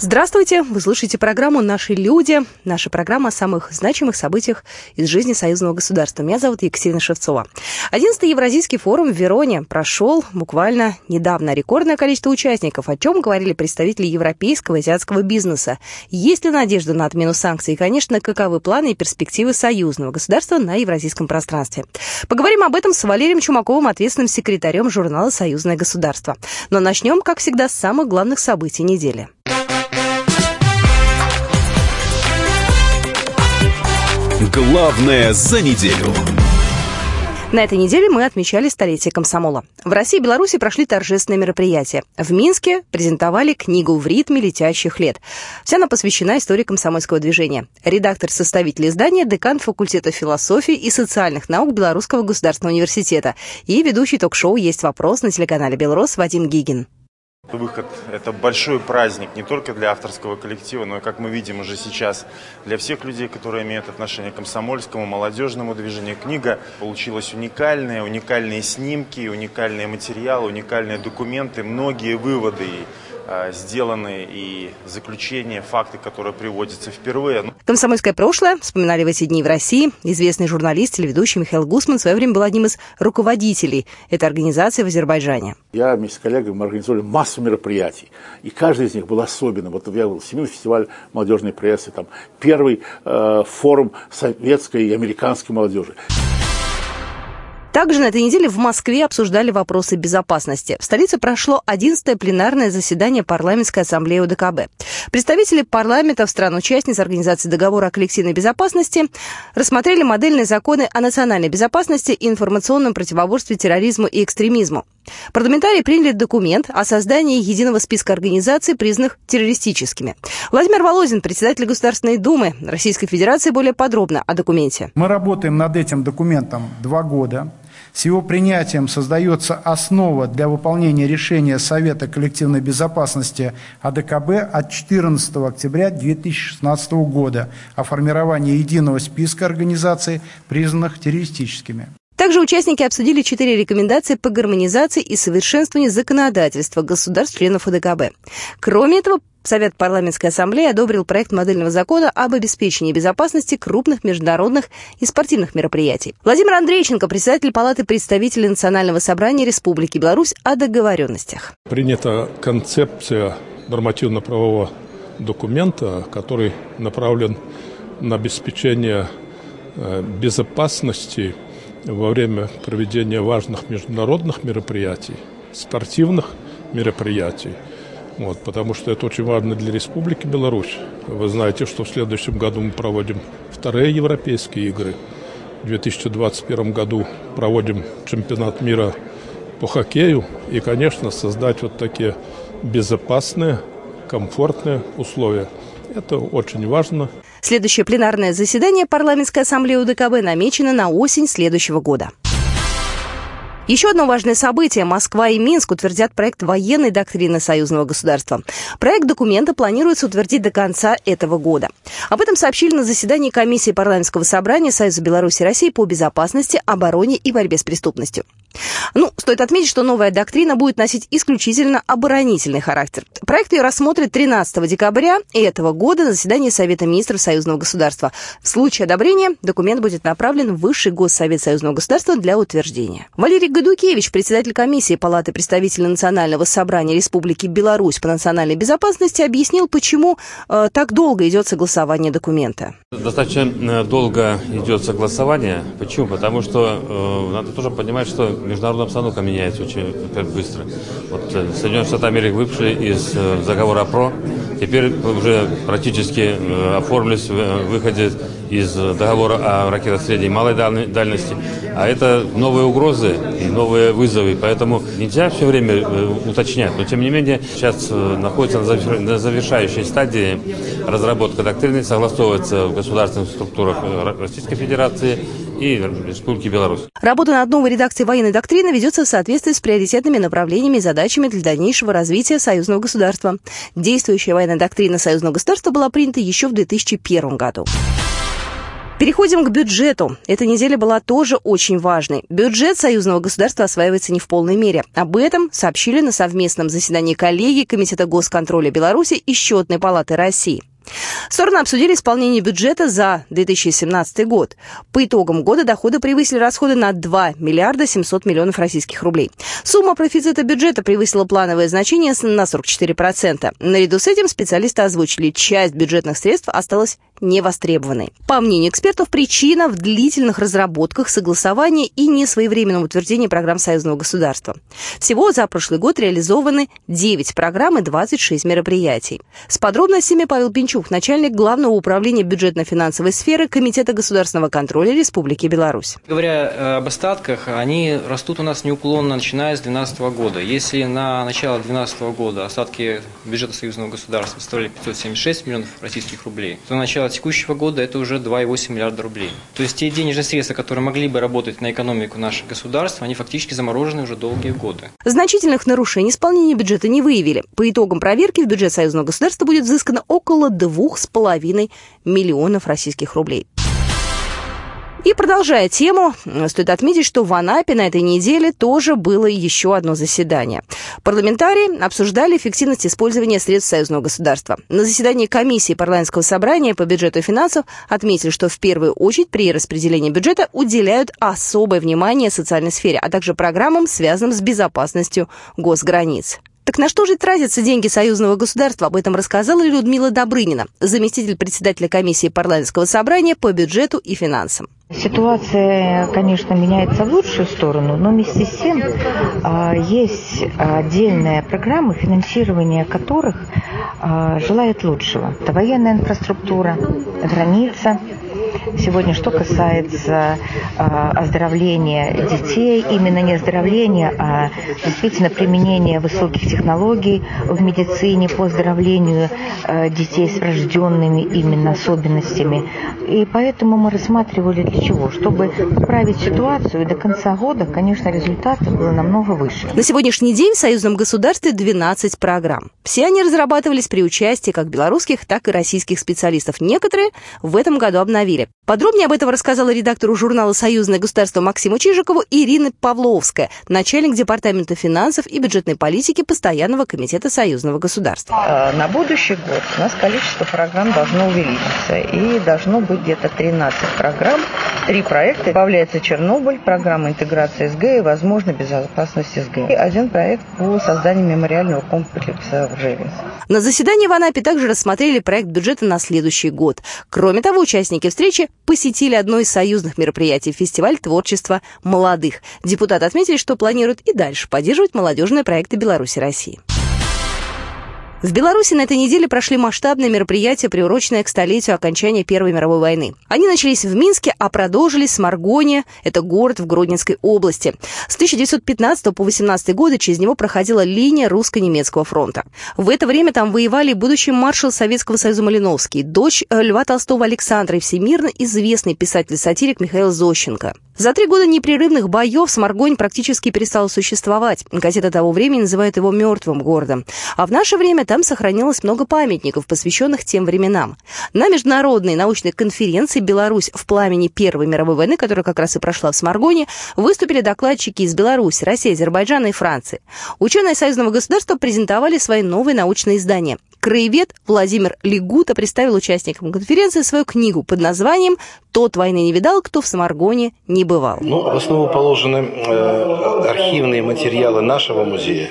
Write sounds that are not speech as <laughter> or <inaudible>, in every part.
Здравствуйте! Вы слушаете программу «Наши люди». Наша программа о самых значимых событиях из жизни союзного государства. Меня зовут Екатерина Шевцова. 11-й Евразийский форум в Вероне прошел буквально недавно. Рекордное количество участников, о чем говорили представители европейского и азиатского бизнеса. Есть ли надежда на отмену санкций? И, конечно, каковы планы и перспективы союзного государства на евразийском пространстве? Поговорим об этом с Валерием Чумаковым, ответственным секретарем журнала «Союзное государство». Но начнем, как всегда, с самых главных событий недели. Главное за неделю. На этой неделе мы отмечали столетие комсомола. В России и Беларуси прошли торжественные мероприятия. В Минске презентовали книгу «В ритме летящих лет». Вся она посвящена истории комсомольского движения. Редактор-составитель издания, декан факультета философии и социальных наук Белорусского государственного университета и ведущий ток-шоу «Есть вопрос» на телеканале «Белрос» Вадим Гигин. Выход – это большой праздник не только для авторского коллектива, но и, как мы видим уже сейчас, для всех людей, которые имеют отношение к комсомольскому, молодежному движению. Книга получилась уникальная, уникальные снимки, уникальные материалы, уникальные документы, многие выводы сделаны и заключения, факты, которые приводятся впервые. Ну, Комсомольское прошлое вспоминали в эти дни в России. Известный журналист, телеведущий Михаил Гусман в свое время был одним из руководителей этой организации в Азербайджане. Я вместе с коллегами мы организовали массу мероприятий, и каждый из них был особенным. Вот я был Всемирный фестиваль молодежной прессы, там первый э, форум советской и американской молодежи. Также на этой неделе в Москве обсуждали вопросы безопасности. В столице прошло 11-е пленарное заседание парламентской ассамблеи УДКБ. Представители парламентов стран-участниц Организации договора о коллективной безопасности рассмотрели модельные законы о национальной безопасности и информационном противоборстве терроризму и экстремизму. Парламентарии приняли документ о создании единого списка организаций, признанных террористическими. Владимир Володин, председатель Государственной Думы Российской Федерации, более подробно о документе. Мы работаем над этим документом два года. С его принятием создается основа для выполнения решения Совета коллективной безопасности АДКБ от 14 октября 2016 года о формировании единого списка организаций, признанных террористическими. Также участники обсудили четыре рекомендации по гармонизации и совершенствованию законодательства государств-членов ОДКБ. Кроме этого, Совет парламентской ассамблеи одобрил проект модельного закона об обеспечении безопасности крупных международных и спортивных мероприятий. Владимир Андрейченко, председатель Палаты представителей Национального собрания Республики Беларусь о договоренностях. Принята концепция нормативно-правового документа, который направлен на обеспечение э, безопасности во время проведения важных международных мероприятий, спортивных мероприятий – вот, потому что это очень важно для Республики Беларусь. Вы знаете, что в следующем году мы проводим вторые европейские игры. В 2021 году проводим чемпионат мира по хоккею. И, конечно, создать вот такие безопасные, комфортные условия. Это очень важно. Следующее пленарное заседание парламентской ассамблеи УДКБ намечено на осень следующего года. Еще одно важное событие. Москва и Минск утвердят проект военной доктрины союзного государства. Проект документа планируется утвердить до конца этого года. Об этом сообщили на заседании комиссии парламентского собрания Союза Беларуси и России по безопасности, обороне и борьбе с преступностью. Ну, стоит отметить, что новая доктрина будет носить исключительно оборонительный характер. Проект ее рассмотрит 13 декабря этого года на заседании Совета министров Союзного государства. В случае одобрения документ будет направлен в Высший Госсовет Союзного государства для утверждения. Валерий Гадукевич, председатель комиссии Палаты представителей Национального собрания Республики Беларусь по национальной безопасности, объяснил, почему э, так долго идет согласование документа. Достаточно э, долго идет согласование. Почему? Потому что э, надо тоже понимать, что международная обстановка меняется очень быстро. Вот э, Соединенные Штаты Америки вышли из э, заговора ПРО, теперь уже практически э, оформились в выходе из договора о ракетах средней и малой дальности. А это новые угрозы и новые вызовы, поэтому нельзя все время э, уточнять. Но тем не менее, сейчас э, находится на завершающей стадии разработка доктрины, согласовывается в государственных структурах э, Российской Федерации и Республики Беларусь. Работа над новой редакцией военной доктрины ведется в соответствии с приоритетными направлениями и задачами для дальнейшего развития союзного государства. Действующая военная доктрина союзного государства была принята еще в 2001 году. Переходим к бюджету. Эта неделя была тоже очень важной. Бюджет союзного государства осваивается не в полной мере. Об этом сообщили на совместном заседании коллеги Комитета госконтроля Беларуси и Счетной палаты России. Стороны обсудили исполнение бюджета за 2017 год. По итогам года доходы превысили расходы на 2 миллиарда 700 миллионов российских рублей. Сумма профицита бюджета превысила плановое значение на 44%. Наряду с этим специалисты озвучили, часть бюджетных средств осталась невостребованной. По мнению экспертов, причина в длительных разработках, согласовании и несвоевременном утверждении программ союзного государства. Всего за прошлый год реализованы 9 программ и 26 мероприятий. С подробностями Павел Пинчук, начальник Главного управления бюджетно-финансовой сферы Комитета государственного контроля Республики Беларусь. Говоря э, об остатках, они растут у нас неуклонно, начиная с 2012 года. Если на начало 2012 года остатки бюджета союзного государства составляли 576 миллионов российских рублей, то на начало текущего года это уже 2,8 миллиарда рублей. То есть те денежные средства, которые могли бы работать на экономику нашего государства, они фактически заморожены уже долгие годы. Значительных нарушений исполнения бюджета не выявили. По итогам проверки в бюджет союзного государства будет взыскано около 2,5 миллионов российских рублей. И продолжая тему, стоит отметить, что в Анапе на этой неделе тоже было еще одно заседание. Парламентарии обсуждали эффективность использования средств союзного государства. На заседании комиссии парламентского собрания по бюджету и финансов отметили, что в первую очередь при распределении бюджета уделяют особое внимание социальной сфере, а также программам, связанным с безопасностью госграниц. Так на что же тратятся деньги союзного государства? Об этом рассказала Людмила Добрынина, заместитель председателя комиссии парламентского собрания по бюджету и финансам. Ситуация, конечно, меняется в лучшую сторону, но вместе с тем а, есть отдельная программа, финансирование которых а, желает лучшего. Это военная инфраструктура, граница, Сегодня, что касается э, оздоровления детей, именно не оздоровления, а действительно применения высоких технологий в медицине по оздоровлению э, детей с врожденными именно особенностями. И поэтому мы рассматривали для чего? Чтобы исправить ситуацию, и до конца года, конечно, результаты было намного выше. На сегодняшний день в союзном государстве 12 программ. Все они разрабатывались при участии как белорусских, так и российских специалистов. Некоторые в этом году обновили. Подробнее об этом рассказала редактору журнала «Союзное государство» Максиму Чижикову Ирина Павловская, начальник Департамента финансов и бюджетной политики Постоянного комитета Союзного государства. А, на будущий год у нас количество программ должно увеличиться и должно быть где-то 13 программ, три проекта. Добавляется Чернобыль, программа интеграции СГ и, возможно, безопасность СГ. И один проект по созданию мемориального комплекса в Реве. На заседании в Анапе также рассмотрели проект бюджета на следующий год. Кроме того, участники встречи посетили одно из союзных мероприятий – фестиваль творчества молодых. Депутаты отметили, что планируют и дальше поддерживать молодежные проекты Беларуси России. В Беларуси на этой неделе прошли масштабные мероприятия, приуроченные к столетию окончания Первой мировой войны. Они начались в Минске, а продолжились в Маргоне, это город в Гродненской области. С 1915 по 18 годы через него проходила линия русско-немецкого фронта. В это время там воевали будущий маршал Советского Союза Малиновский, дочь э, Льва Толстого Александра и всемирно известный писатель-сатирик Михаил Зощенко. За три года непрерывных боев Сморгонь практически перестал существовать. Газета того времени называет его мертвым городом. А в наше время там сохранилось много памятников, посвященных тем временам. На международной научной конференции «Беларусь в пламени Первой мировой войны», которая как раз и прошла в Сморгоне, выступили докладчики из Беларуси, России, Азербайджана и Франции. Ученые союзного государства презентовали свои новые научные издания. Краевед Владимир Лигута представил участникам конференции свою книгу под названием «Тот войны не видал, кто в Самаргоне не бывал». Ну, в основу положены э, архивные материалы нашего музея,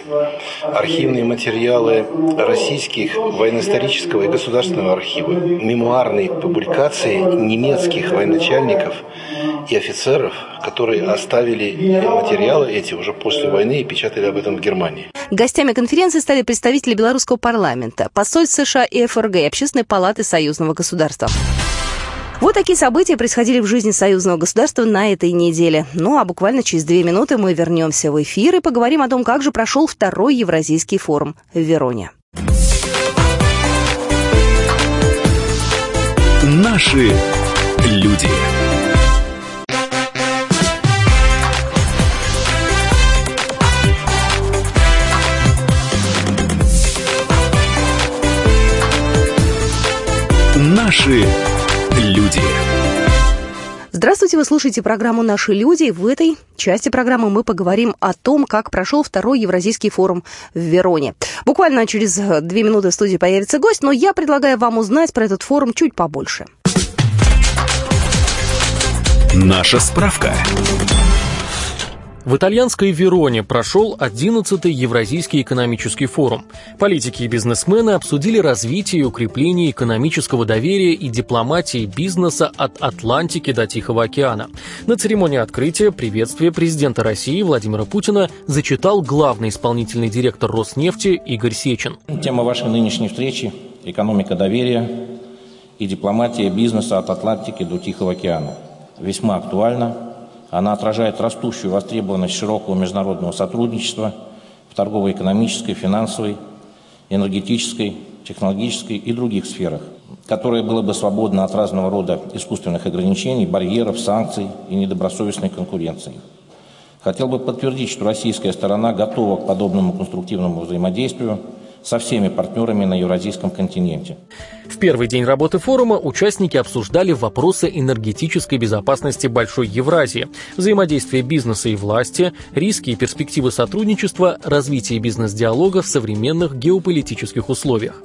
архивные материалы российских военно-исторического и государственного архива, мемуарные публикации немецких военачальников и офицеров, которые оставили материалы эти уже после войны и печатали об этом в Германии. Гостями конференции стали представители белорусского парламента, посольств США и ФРГ и Общественной палаты союзного государства. Вот такие события происходили в жизни союзного государства на этой неделе. Ну а буквально через две минуты мы вернемся в эфир и поговорим о том, как же прошел второй Евразийский форум в Вероне. Наши люди. Наши люди. Здравствуйте, вы слушаете программу «Наши люди». В этой части программы мы поговорим о том, как прошел второй Евразийский форум в Вероне. Буквально через две минуты в студии появится гость, но я предлагаю вам узнать про этот форум чуть побольше. Наша справка. В итальянской Вероне прошел 11-й Евразийский экономический форум. Политики и бизнесмены обсудили развитие и укрепление экономического доверия и дипломатии бизнеса от Атлантики до Тихого океана. На церемонии открытия приветствие президента России Владимира Путина зачитал главный исполнительный директор Роснефти Игорь Сечин. Тема вашей нынешней встречи – экономика доверия и дипломатия бизнеса от Атлантики до Тихого океана. Весьма актуальна она отражает растущую востребованность широкого международного сотрудничества в торгово-экономической, финансовой, энергетической, технологической и других сферах, которое было бы свободно от разного рода искусственных ограничений, барьеров, санкций и недобросовестной конкуренции. Хотел бы подтвердить, что российская сторона готова к подобному конструктивному взаимодействию со всеми партнерами на Евразийском континенте. В первый день работы форума участники обсуждали вопросы энергетической безопасности Большой Евразии, взаимодействие бизнеса и власти, риски и перспективы сотрудничества, развитие бизнес-диалога в современных геополитических условиях.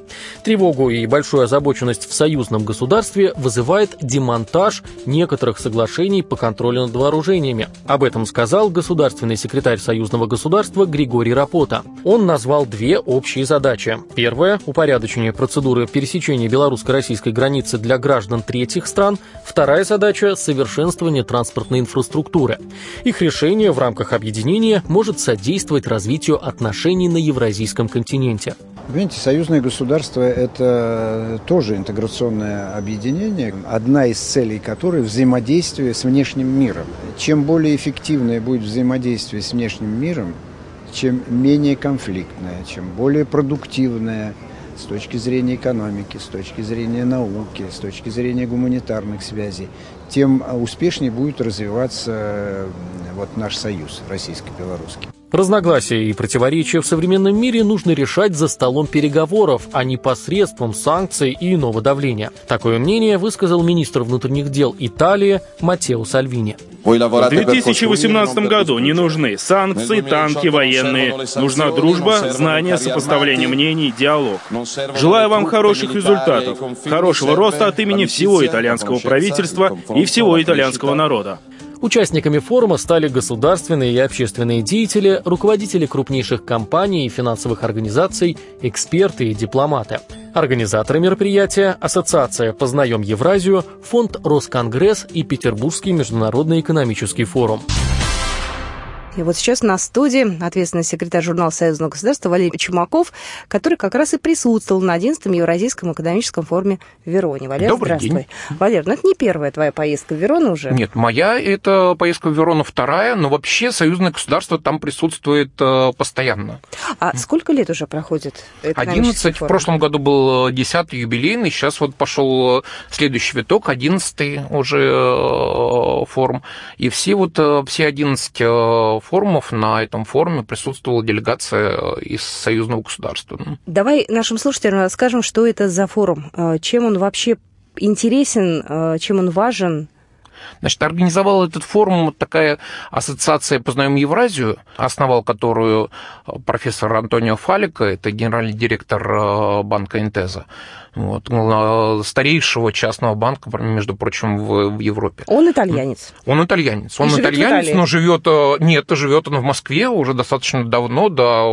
Тревогу и большую озабоченность в союзном государстве вызывает демонтаж некоторых соглашений по контролю над вооружениями. Об этом сказал государственный секретарь союзного государства Григорий Рапота. Он назвал две общие задачи. Первая – упорядочение процедуры пересечения белорусско-российской границы для граждан третьих стран, вторая задача – совершенствование транспортной инфраструктуры. Их решение в рамках объединения может содействовать развитию отношений на евразийском континенте. Понимаете, союзное государство – это тоже интеграционное объединение, одна из целей которой – взаимодействие с внешним миром. Чем более эффективное будет взаимодействие с внешним миром, чем менее конфликтное, чем более продуктивное – с точки зрения экономики, с точки зрения науки, с точки зрения гуманитарных связей, тем успешнее будет развиваться вот наш союз российско-белорусский. Разногласия и противоречия в современном мире нужно решать за столом переговоров, а не посредством санкций и иного давления. Такое мнение высказал министр внутренних дел Италии Матео Сальвини. В 2018 году не нужны санкции, танки, военные. Нужна дружба, знание, сопоставление мнений, диалог. Желаю вам хороших результатов, хорошего роста от имени всего итальянского правительства и всего итальянского народа. Участниками форума стали государственные и общественные деятели, руководители крупнейших компаний и финансовых организаций, эксперты и дипломаты. Организаторы мероприятия – Ассоциация «Познаем Евразию», Фонд «Росконгресс» и Петербургский международный экономический форум. И вот сейчас на студии ответственный секретарь журнала Союзного государства Валерий Чумаков, который как раз и присутствовал на 11-м Евразийском экономическом форуме в Вероне. Валер, Добрый здравствуй. день. Валер, ну это не первая твоя поездка в Верону уже. Нет, моя это поездка в Верону вторая, но вообще союзное государство там присутствует э, постоянно. А сколько лет уже проходит экономический 11, в форум? прошлом году был 10-й юбилейный, сейчас вот пошел следующий виток, 11-й уже э, форум. И все вот, э, все 11 э, форумов на этом форуме присутствовала делегация э, из союзного государства. Давай нашим слушателям расскажем, что это за форум, э, чем он вообще интересен, э, чем он важен. Значит, организовал этот форум вот такая ассоциация «Познаем Евразию», основал которую профессор Антонио Фалика, это генеральный директор банка «Интеза», вот, э, старейшего частного банка, между прочим, в, в Европе. Он итальянец. Он итальянец. Он И итальянец, но живет... э, Нет, живет он в Москве уже достаточно давно, да.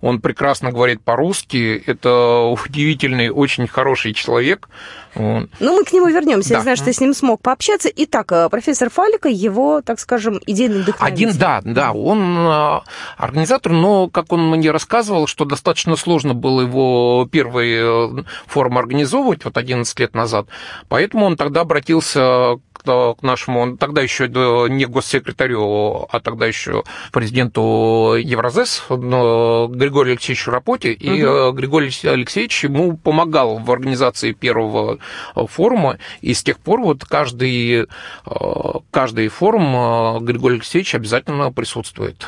Он прекрасно говорит по-русски. Это удивительный, очень хороший человек. Ну, мы к нему вернемся. Я Да. знаю, что ты с ним смог пообщаться. Итак, э, профессор Фалика, его, так скажем, идейный вдохновитель. Один, да, да, он э, организатор, но, как он мне рассказывал, что достаточно сложно было его первый форум организовывать, вот 11 лет назад, поэтому он тогда обратился к нашему, он тогда еще э, не госсекретарю, а тогда еще президенту Евразес, Григорию Алексеевичу Рапоте, и э, Григорий Алексеевич ему помогал в организации первого э, форума, и с тех пор вот каждый, каждый форум Григорий Алексеевич обязательно присутствует.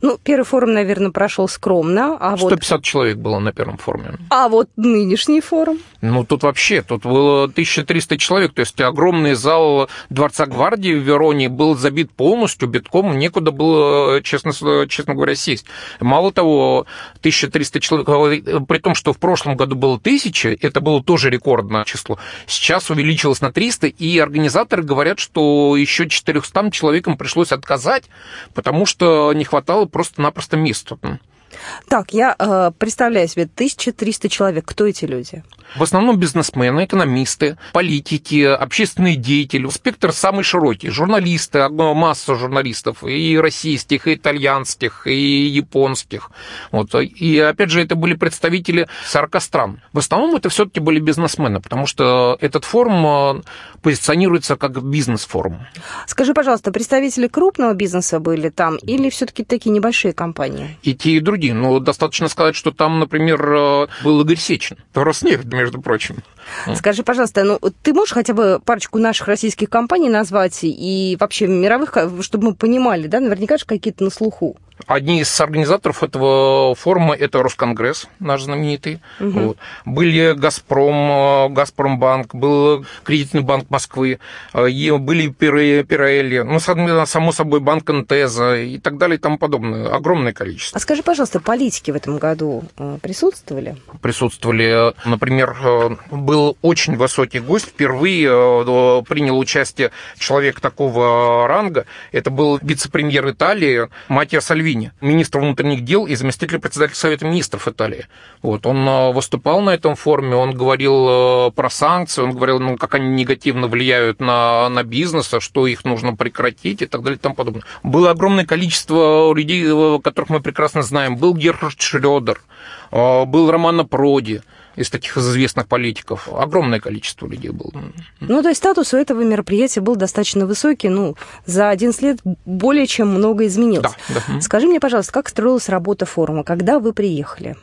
Ну, первый форум, наверное, прошел скромно. А 150 вот... человек было на первом форуме. А вот нынешний форум? Ну, тут вообще, тут было 1300 человек, то есть огромный зал Дворца Гвардии в Вероне был забит полностью, битком, некуда было, честно, честно говоря, сесть. Мало того, 1300 человек, при том, что в прошлом году было 1000, это было тоже рекордное число, сейчас увеличилось на 300, и организаторы говорят, что еще 400 человекам пришлось отказать, потому что не хватало просто-напросто места. Так, я э, представляю себе 1300 человек. Кто эти люди? В основном бизнесмены, экономисты, политики, общественные деятели. Спектр самый широкий. Журналисты, масса журналистов, и российских, и итальянских, и японских. Вот. И опять же, это были представители 40 стран. В основном это все-таки были бизнесмены, потому что этот форум э, позиционируется как бизнес-форум. Скажи, пожалуйста, представители крупного бизнеса были там или все-таки такие небольшие компании? И те, и другие. Но достаточно сказать, что там, например, э, был Игорь Сечин, Роснефть, между прочим. Скажи, пожалуйста, ну ты можешь хотя бы парочку наших российских компаний назвать и вообще мировых, чтобы мы понимали, да, наверняка же какие-то на слуху? Одни из организаторов этого форума это Росконгресс, наш знаменитый. Угу. Вот. Были Газпром, э, Газпромбанк, был кредитный банк Москвы, э, были Пирелли, ну, само собой, банк Интеза и так далее и тому подобное. Огромное количество. А скажи, пожалуйста, политики в этом году э, присутствовали? Присутствовали. Например, был очень высокий гость. Впервые принял участие человек такого ранга. Это был вице-премьер Италии Матья Сальвини министр внутренних дел и заместитель председателя Совета министров Италии. Вот, он э, выступал на этом форуме, он говорил э, про санкции, он говорил, ну, как они негативно влияют на, на бизнес, а что их нужно прекратить и так далее и тому подобное. Было огромное количество людей, э, которых мы прекрасно знаем. Был Герхард Шрёдер, был Романо Проди, из таких известных политиков. Огромное количество людей было. Ну, то есть статус у этого мероприятия был достаточно высокий. Ну, за 11 лет более чем много изменилось. Да, да. Скажи мне, пожалуйста, как строилась работа форума? Когда вы приехали?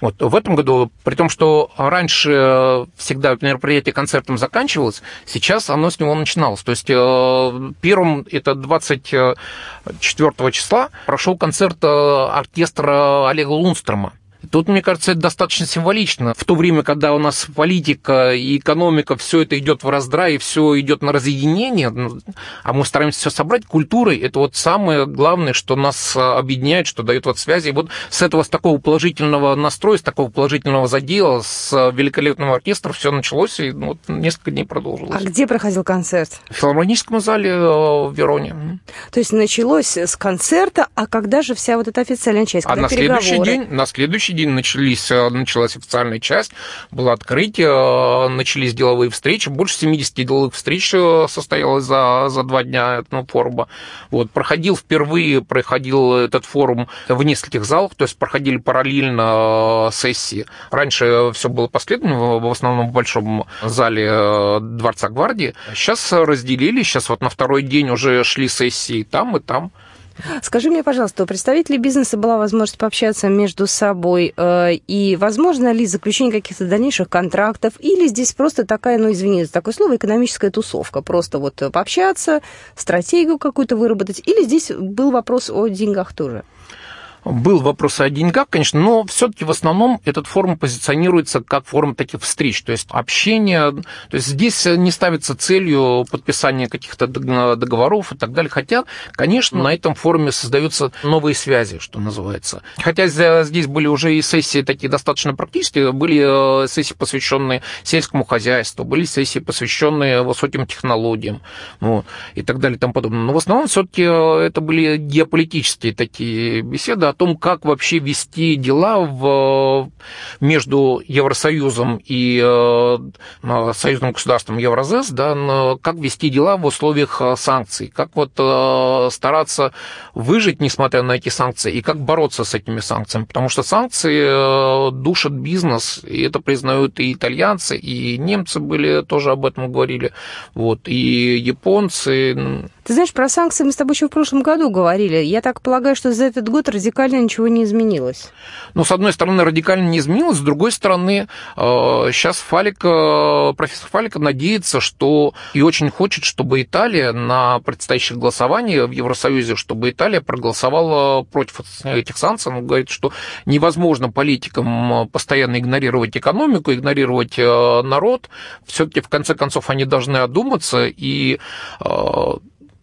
Вот в этом году, при том, что раньше всегда мероприятие концертом заканчивалось, сейчас оно с него начиналось. То есть э, первым, это 24 числа, прошел концерт э, оркестра Олега Лунстрома. Тут, мне кажется, это достаточно символично. В то время, когда у нас политика и экономика, все это идет в раздрай, все идет на разъединение, ну, а мы стараемся все собрать, культурой это вот самое главное, что нас а, объединяет, что дает вот связи. И вот с этого, с такого положительного настроя, с такого положительного задела, с великолепного оркестра все началось, и ну, вот несколько дней продолжилось. А где проходил концерт? В филармоническом зале э, в Вероне. То есть началось с концерта, а когда же вся вот эта официальная часть? а на следующий день, на следующий день начались, э, началась официальная часть, было открытие, э, начались деловые встречи. Больше 70 деловых встреч э, состоялось за, за два дня этого форума. Вот, проходил впервые, проходил этот форум в нескольких залах, то есть проходили параллельно сессии. Раньше все было последовательно, в основном в большом зале Дворца Гвардии. Сейчас разделили, сейчас вот на второй день уже шли сессии там и там. Скажи мне, пожалуйста, у представителей бизнеса была возможность пообщаться между собой, э, и возможно ли заключение каких-то дальнейших контрактов, или здесь просто такая, ну, извини за такое слово, экономическая тусовка, просто вот пообщаться, стратегию какую-то выработать, или здесь был вопрос о деньгах тоже? Был вопрос о деньгах, конечно, но все-таки в основном этот форум позиционируется как форум таких встреч, то есть общение. То есть здесь не ставится целью подписания каких-то договоров и так далее. Хотя, конечно, на этом форуме создаются новые связи, что называется. Хотя здесь были уже и сессии такие достаточно практические, были э, сессии, посвященные сельскому хозяйству, были сессии, посвященные высоким технологиям ну, и так далее и тому подобное. Но в основном все-таки э, это были геополитические такие беседы о том, как вообще вести дела в, между Евросоюзом и э, союзным государством Евразес, да, как вести дела в условиях э, санкций, как вот э, стараться выжить, несмотря на эти санкции, и как бороться с этими санкциями, потому что санкции душат бизнес, и это признают и итальянцы, и немцы были тоже об этом говорили, вот, и японцы. Ты знаешь, про санкции мы с тобой еще в прошлом году говорили. Я так полагаю, что за этот год радикально ничего не изменилось. Ну, с одной стороны, радикально не изменилось, с другой стороны, сейчас э, Фалик, э, профессор Фалик надеется, что и очень хочет, чтобы Италия на предстоящих голосованиях в Евросоюзе, чтобы Италия проголосовала против этих санкций. Он говорит, что невозможно политикам постоянно игнорировать экономику, игнорировать э, народ. Все-таки, в конце концов, они должны одуматься и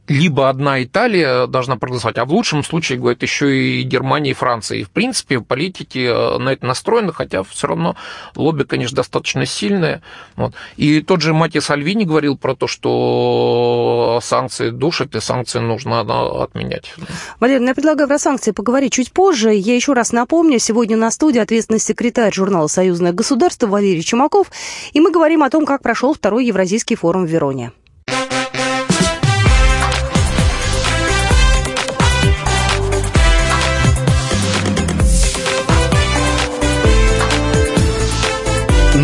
либо одна Италия должна проголосовать, а в лучшем случае, говорит, еще и Германия и Франция. И, в принципе, политики э, на это настроены, хотя все равно лобби, конечно, достаточно сильное. Вот. И тот же Матья Сальвини говорил про то, что санкции душат, и санкции нужно отменять. Валерий, ну, я предлагаю про санкции поговорить чуть позже. Я еще раз напомню, сегодня на студии ответственный секретарь журнала «Союзное государство» Валерий Чумаков, и мы говорим о том, как прошел второй Евразийский форум в Вероне.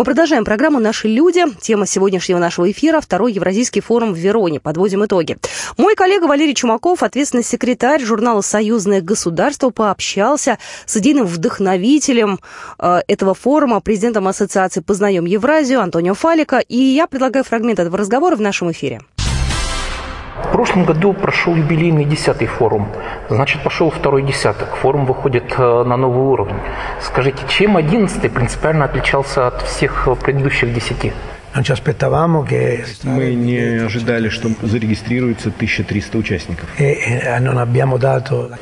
Мы продолжаем программу «Наши люди». Тема сегодняшнего нашего эфира – второй Евразийский форум в Вероне. Подводим итоги. Мой коллега Валерий Чумаков, ответственный секретарь журнала «Союзное государство», пообщался с идейным вдохновителем э, этого форума, президентом Ассоциации «Познаем Евразию» Антонио Фалика. И я предлагаю фрагмент этого разговора в нашем эфире. В прошлом году прошел юбилейный десятый форум, значит пошел второй десяток. Форум выходит э, на новый уровень. Скажите, чем одиннадцатый принципиально отличался от всех предыдущих десяти? Мы не ожидали, что зарегистрируется 1300 участников. E, e,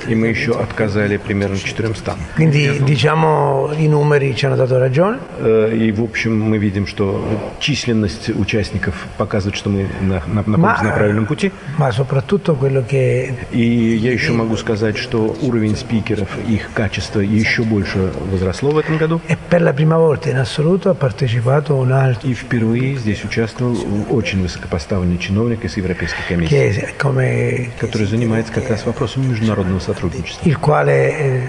И мы еще отказали примерно 400. Quindi, diciamo, i numeri ci hanno dato ragione. Э, и, в общем, мы видим, что численность участников показывает, что мы на, на, находимся на правильном пути. Ma soprattutto quello che... И я еще могу сказать, что уровень спикеров, их качество еще больше возросло в этом году. E per la prima volta in assoluto ha partecipato un altro... И впервые впервые здесь участвовал очень высокопоставленный чиновник из Европейской комиссии, который занимается как раз вопросами международного сотрудничества. Eh,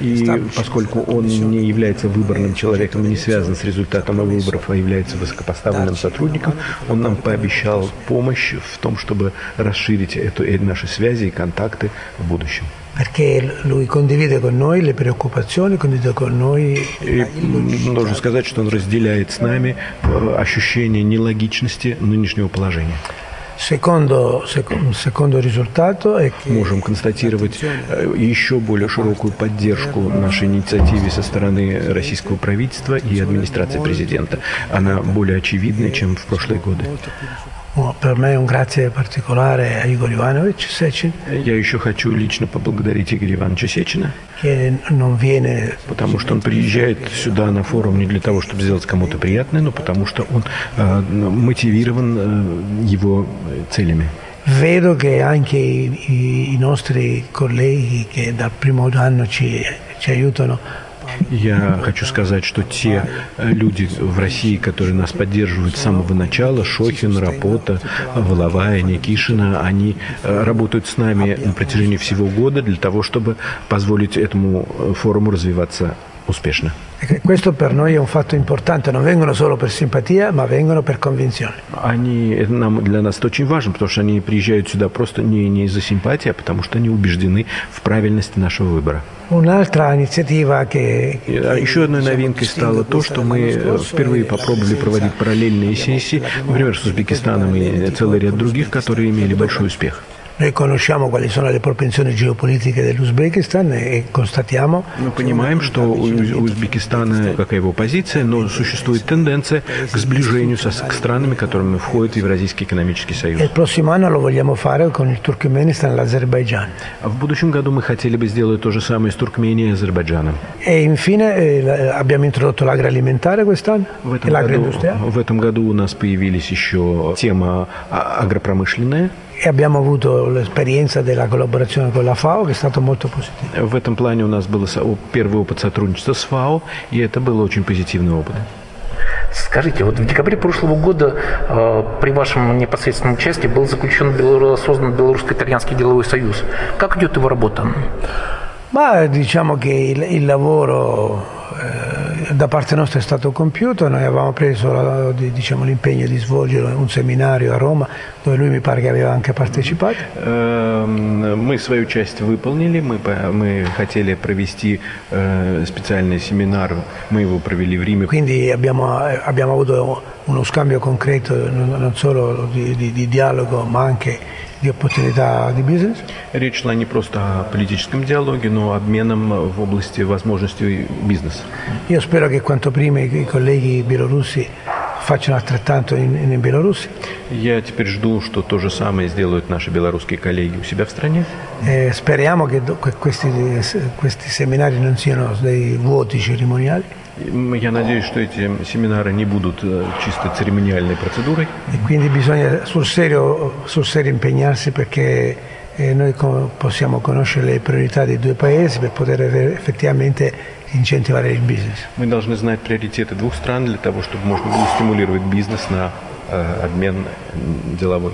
и поскольку он не является выборным человеком и не связан с результатом выборов, а является высокопоставленным сотрудником, он нам пообещал помощь в том, чтобы расширить эту, наши связи и контакты в будущем perché lui condivide con noi le preoccupazioni, condivide con noi... И должен сказать, что он разделяет с нами э, ощущение нелогичности нынешнего положения. Secondo, secondo risultato è che Можем констатировать э, еще более широкую поддержку нашей инициативе со стороны российского правительства и администрации президента. Она более очевидная, чем в прошлые годы. Per me un grazie particolare a Igor Ivanovic Secin. Я еще хочу лично поблагодарить Игоря Ивановича Сечина. Потому что он приезжает сюда на форум не для того, чтобы сделать кому-то приятное, но потому что он э, мотивирован э, его целями. Vedo che anche i, i nostri colleghi che dal primo anno ci, ci aiutano я хочу сказать, что те э, люди в России, которые нас поддерживают с самого начала, Шохин, Рапота, Воловая, Никишина, они э, работают с нами на протяжении всего года для того, чтобы позволить этому э, форуму развиваться успешно. Questo per noi è un fatto importante, non vengono solo per simpatia, ma vengono per convinzione. Они, это нам, для нас это очень важно, потому что они приезжают сюда просто не, не из-за симпатии, а потому что они убеждены в правильности нашего выбора. Un'altra iniziativa che... Еще одной новинкой стало то, что мы впервые попробовали проводить параллельные сессии, например, с Узбекистаном и целый ряд других, которые имели большой успех. Noi conosciamo quali sono le propensioni geopolitiche dell'Узбекистан и constatiamo... Мы понимаем, что у Узбекистана какая его позиция, но существует тенденция к сближению со, к странами, которыми входит Евразийский экономический союз. Il prossimo anno lo vogliamo fare con il Turkmenistan e l'Azerbaijan. А в будущем году мы хотели бы сделать то же самое с Туркменией и Азербайджаном. E infine eh, abbiamo introdotto l'agroalimentare quest'anno этом, году, в этом году у нас появились еще тема агропромышленная. E abbiamo avuto l'esperienza della collaborazione con la FAO, che è stato molto positivo. В этом плане у нас был первый опыт сотрудничества с ФАО, и это был очень позитивный опыт. Скажите, вот в декабре прошлого года э, при вашем непосредственном участии был заключен, создан Белорусско-Итальянский деловой союз. Как идет его работа? Ma diciamo che il, il lavoro da parte nostra è stato compiuto, noi avevamo preso diciamo, l'impegno di svolgere un seminario a Roma dove lui mi pare che aveva anche partecipato. Мы свою часть выполнили, мы, мы хотели провести специальный семинар, мы его провели в Риме. Quindi abbiamo, abbiamo avuto uno scambio concreto non solo di, di, di dialogo ma anche di opportunità di business. Речь шла не просто о политическом диалоге, но обменом в области возможностей бизнеса. Io spero che quanto prima i colleghi bielorussi facciano altrettanto in, in Беларуси. Я теперь жду, что то же самое сделают наши белорусские коллеги у себя в стране. E speriamo che questi, questi seminari non siano dei vuoti cerimoniali. Я надеюсь, что эти семинары не будут чисто церемониальной процедурой. E quindi bisogna sul serio, sul serio impegnarsi perché noi possiamo conoscere le priorità dei due paesi per poter effettivamente incentivare il business. Мы должны знать приоритеты двух стран для того, чтобы можно было стимулировать бизнес на обмен деловой.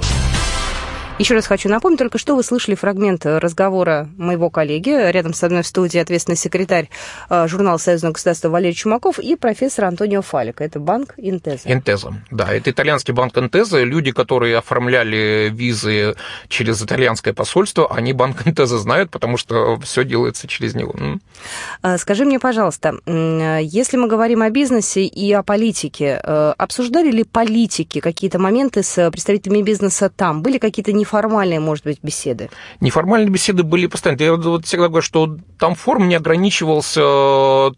Еще раз хочу напомнить, только что вы слышали фрагмент разговора моего коллеги. Рядом со мной в студии ответственный секретарь журнала Союзного государства Валерий Чумаков и профессор Антонио Фалик. Это банк Интеза. Интеза, да. Это итальянский банк Интеза. Люди, которые оформляли визы через итальянское посольство, они банк Интеза знают, потому что все делается через него. Скажи мне, пожалуйста, если мы говорим о бизнесе и о политике, обсуждали ли политики какие-то моменты с представителями бизнеса там? Были какие-то неформальные неформальные, может быть, беседы? Неформальные беседы были постоянно. Я вот всегда говорю, что там форум не ограничивался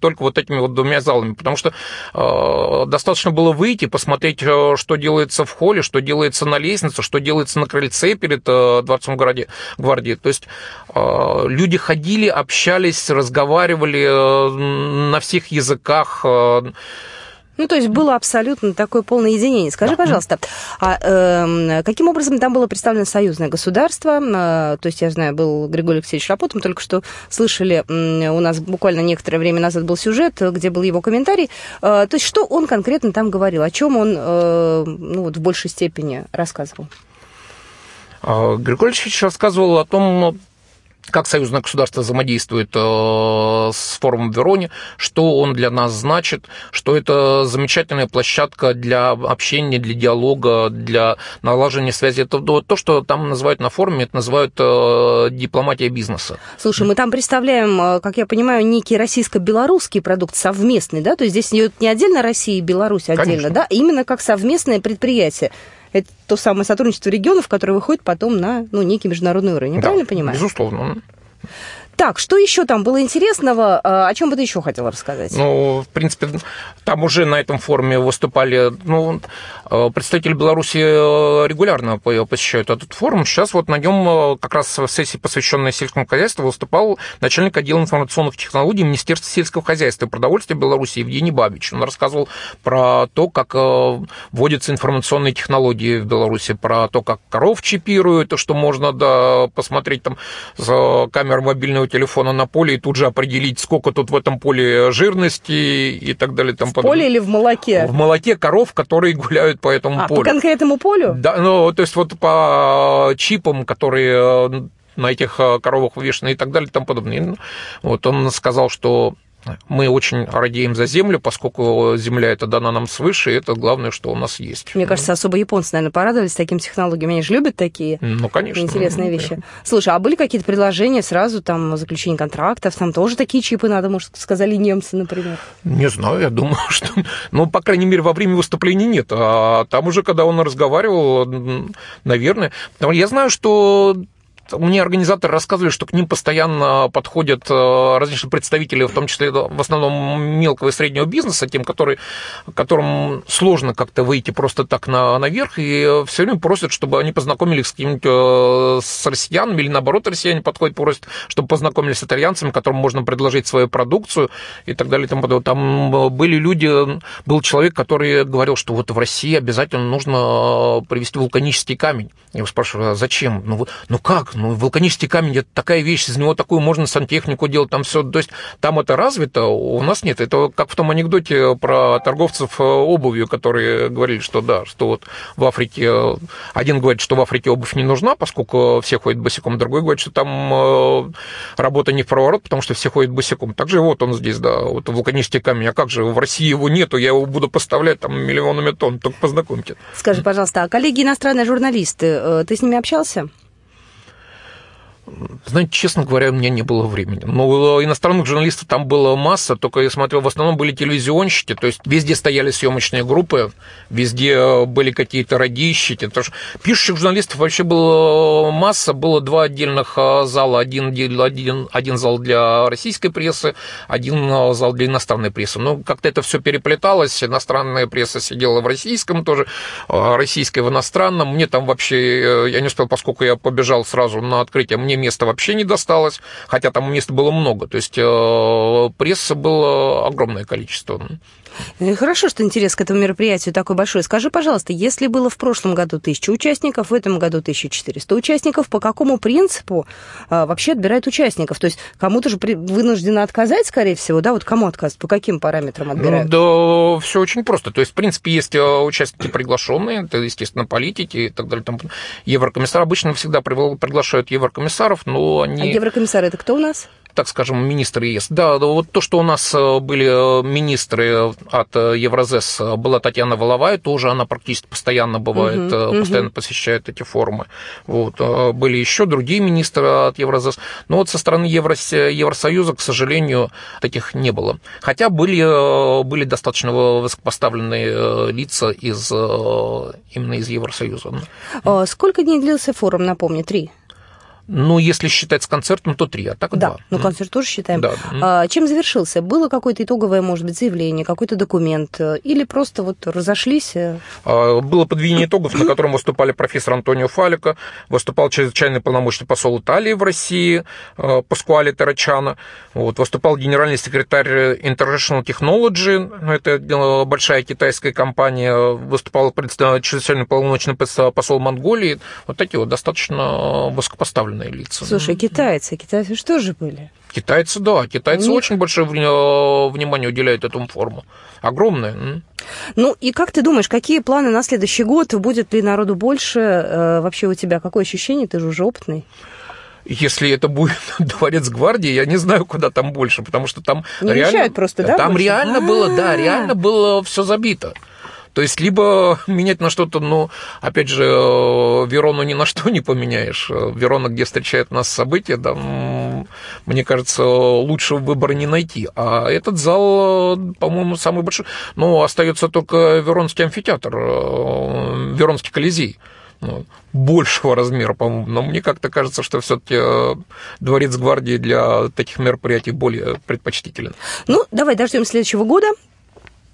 только вот этими вот двумя залами, потому что э, достаточно было выйти, посмотреть, что делается в холле, что делается на лестнице, что делается на крыльце перед э, Дворцом гвардии. гвардии. То есть э, люди ходили, общались, разговаривали э, на всех языках. Э, ну, то есть было абсолютно такое полное единение. Скажи, да. пожалуйста, а э, каким образом там было представлено союзное государство? Э, то есть, я знаю, был Григорий Алексеевич Рапот, мы только что слышали, э, у нас буквально некоторое время назад был сюжет, где был его комментарий. Э, то есть, что он конкретно там говорил? О чем он э, ну, вот в большей степени рассказывал? Григорий Алексеевич рассказывал о том, как союзное государство взаимодействует э, с форумом в Вероне, что он для нас значит, что это замечательная площадка для общения, для диалога, для налаживания связи. Это то, что там называют на форуме, это называют э, дипломатия бизнеса. Слушай, мы там представляем, э, как я понимаю, некий российско-белорусский продукт совместный, да? То есть здесь идет не отдельно Россия и Беларусь отдельно, Конечно. да? Именно как совместное предприятие. Это то самое сотрудничество регионов, которое выходит потом на ну, некий международный уровень. Я да, правильно понимаю? Безусловно. Так, что еще там было интересного? А, о чем бы ты еще хотела рассказать? Ну, в принципе, там уже на этом форуме выступали ну, представители Беларуси э, регулярно посещают этот форум. Сейчас вот на нем э, как раз в сессии, посвященной сельскому хозяйству, выступал начальник отдела информационных технологий Министерства сельского хозяйства и продовольствия Беларуси Евгений Бабич. Он рассказывал про то, как вводятся информационные технологии в Беларуси, про то, как коров чипируют, что можно да, посмотреть там с камер мобильного телефона на поле и тут же определить, сколько тут в этом поле жирности и так далее. Там в подобное. поле или в молоке? В молоке коров, которые гуляют по этому а, полю. по конкретному полю? Да, ну, то есть вот по чипам, которые э, на этих э, коровах вывешены и так далее и тому подобное. Вот он сказал, что мы очень радеем за землю, поскольку земля это дана нам свыше, и это главное, что у нас есть. Мне кажется, особо японцы, наверное, порадовались таким технологиям. Они же любят такие ну, конечно, интересные ну, вещи. Да. Слушай, а были какие-то предложения сразу, там, заключение контрактов, там тоже такие чипы надо, может, сказали немцы, например? Не знаю, я думаю, <laughs> что... Ну, по крайней мере, во время выступления нет. А там уже, когда он разговаривал, наверное... Я знаю, что мне организаторы рассказывали, что к ним постоянно подходят э, различные представители, в том числе в основном мелкого и среднего бизнеса, тем, который, которым сложно как-то выйти просто так на, наверх, и все время просят, чтобы они познакомились с каким-нибудь э, с россиянами, или наоборот, россияне подходят, просят, чтобы познакомились с итальянцами, которым можно предложить свою продукцию и так далее. И тому подобное. Там э, были люди, был человек, который говорил, что вот в России обязательно нужно привезти вулканический камень. Я его спрашиваю, а зачем? Ну, ну как? Ну, вулканический камень это такая вещь, из него такую можно сантехнику делать, там все. То есть там это развито, у нас нет. Это как в том анекдоте про торговцев э, обувью, которые говорили, что да, что вот в Африке э, один говорит, что в Африке обувь не нужна, поскольку все ходят босиком, другой говорит, что там э, работа не в проворот, потому что все ходят босиком. Также вот он здесь, да, вот вулканический камень. А как же, в России его нету, я его буду поставлять там миллионами тонн, только познакомьте. Скажи, пожалуйста, а коллеги иностранные журналисты, ты с ними общался? Знаете, честно говоря, у меня не было времени. Но иностранных журналистов там было масса, только я смотрел, в основном были телевизионщики, то есть везде стояли съемочные группы, везде были какие-то радищики. Потому что пишущих журналистов вообще было масса, было два отдельных а, зала, один, один, один зал для российской прессы, один зал для иностранной прессы. Но как-то это все переплеталось, иностранная пресса сидела в российском тоже, российская в иностранном. Мне там вообще, э, я не успел, поскольку я побежал сразу на открытие, мне места вообще не досталось, хотя там места было много. То есть э, пресса было огромное количество. Ну хорошо, что интерес к этому мероприятию такой большой. Скажи, пожалуйста, если было в прошлом году тысяча участников, в этом году 1400 участников, по какому принципу а, вообще отбирают участников? То есть кому-то же при... вынуждены отказать, скорее всего, да? Вот кому отказывать? По каким параметрам ну отбирают? Ну, да, все очень просто. То есть, в принципе, есть э, участники приглашенные, это, естественно, политики и так далее. Там еврокомиссар обычно всегда приглашают еврокомиссаров, но они... А еврокомиссары это кто у нас? Так скажем, министр ЕС. Да, вот то, что у нас э, были э, министры от э, Евразес, была Татьяна Воловая, тоже она практически постоянно бывает, угу, постоянно угу. посещает эти форумы. Вот. Были еще другие министры от Евразес. Но вот со стороны Еврос... Евросоюза, к сожалению, таких не было. Хотя были, были достаточно высокопоставленные лица из, именно из Евросоюза. А сколько дней длился форум, напомню, три? Ну, если считать с концертом, то три, а так да. два. Ну, концерт тоже считаем. Да. А, чем завершился? Было какое-то итоговое, может быть, заявление, какой-то документ? Или просто вот разошлись? А, было подведение итогов, на котором выступали профессор Антонио Фалика, выступал чрезвычайный полномочный посол Италии в России а, Паскуали Тарачана, вот, выступал генеральный секретарь International Technology, ну, это э, большая китайская компания, выступал чрезвычайный полномочный посол Монголии. Вот такие вот достаточно высокопоставленные представленные лица. Слушай, китайцы, китайцы что же были? Китайцы, да, китайцы них... очень большое внимание уделяют этому форуму. Огромное. Ну и как ты думаешь, какие планы на следующий год? Будет ли народу больше? Э, вообще у тебя какое ощущение? Ты же уже опытный. Если это будет <laughs> дворец гвардии, я не знаю, куда там больше, потому что там не реально... просто, да? Там больше? реально было, да, реально было все забито. То есть либо <laughs> менять на что-то, но, опять же, э, Верону ни на что не поменяешь. Э, Верона, где встречает нас события, да, мне кажется, лучше выбора не найти. А этот зал, по-моему, самый большой. Ну, остается только Веронский амфитеатр, э, Веронский колизей ну, большего размера, по-моему. Но мне как-то кажется, что все-таки дворец гвардии для таких мероприятий более предпочтителен. Ну, давай дождем следующего года.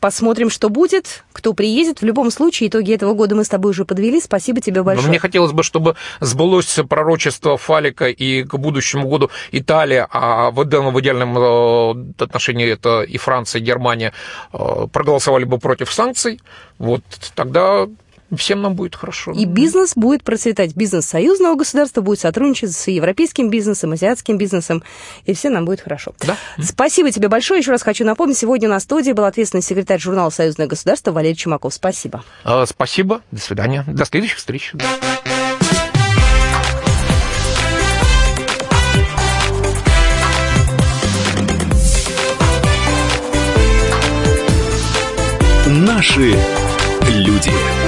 Посмотрим, что будет, кто приедет. В любом случае, итоги этого года мы с тобой уже подвели. Спасибо тебе большое. Но мне хотелось бы, чтобы сбылось пророчество Фалика и к будущему году Италия, а в идеальном, э, отношении это и Франция, и Германия э, проголосовали бы против санкций. Вот тогда всем нам будет хорошо. И бизнес будет процветать. Бизнес союзного государства будет сотрудничать с европейским бизнесом, азиатским бизнесом, и всем нам будет хорошо. Да. Спасибо тебе большое. Еще раз хочу напомнить, сегодня на студии был ответственный секретарь журнала «Союзное государство» Валерий Чумаков. Спасибо. А, спасибо. До свидания. До следующих встреч. Наши люди.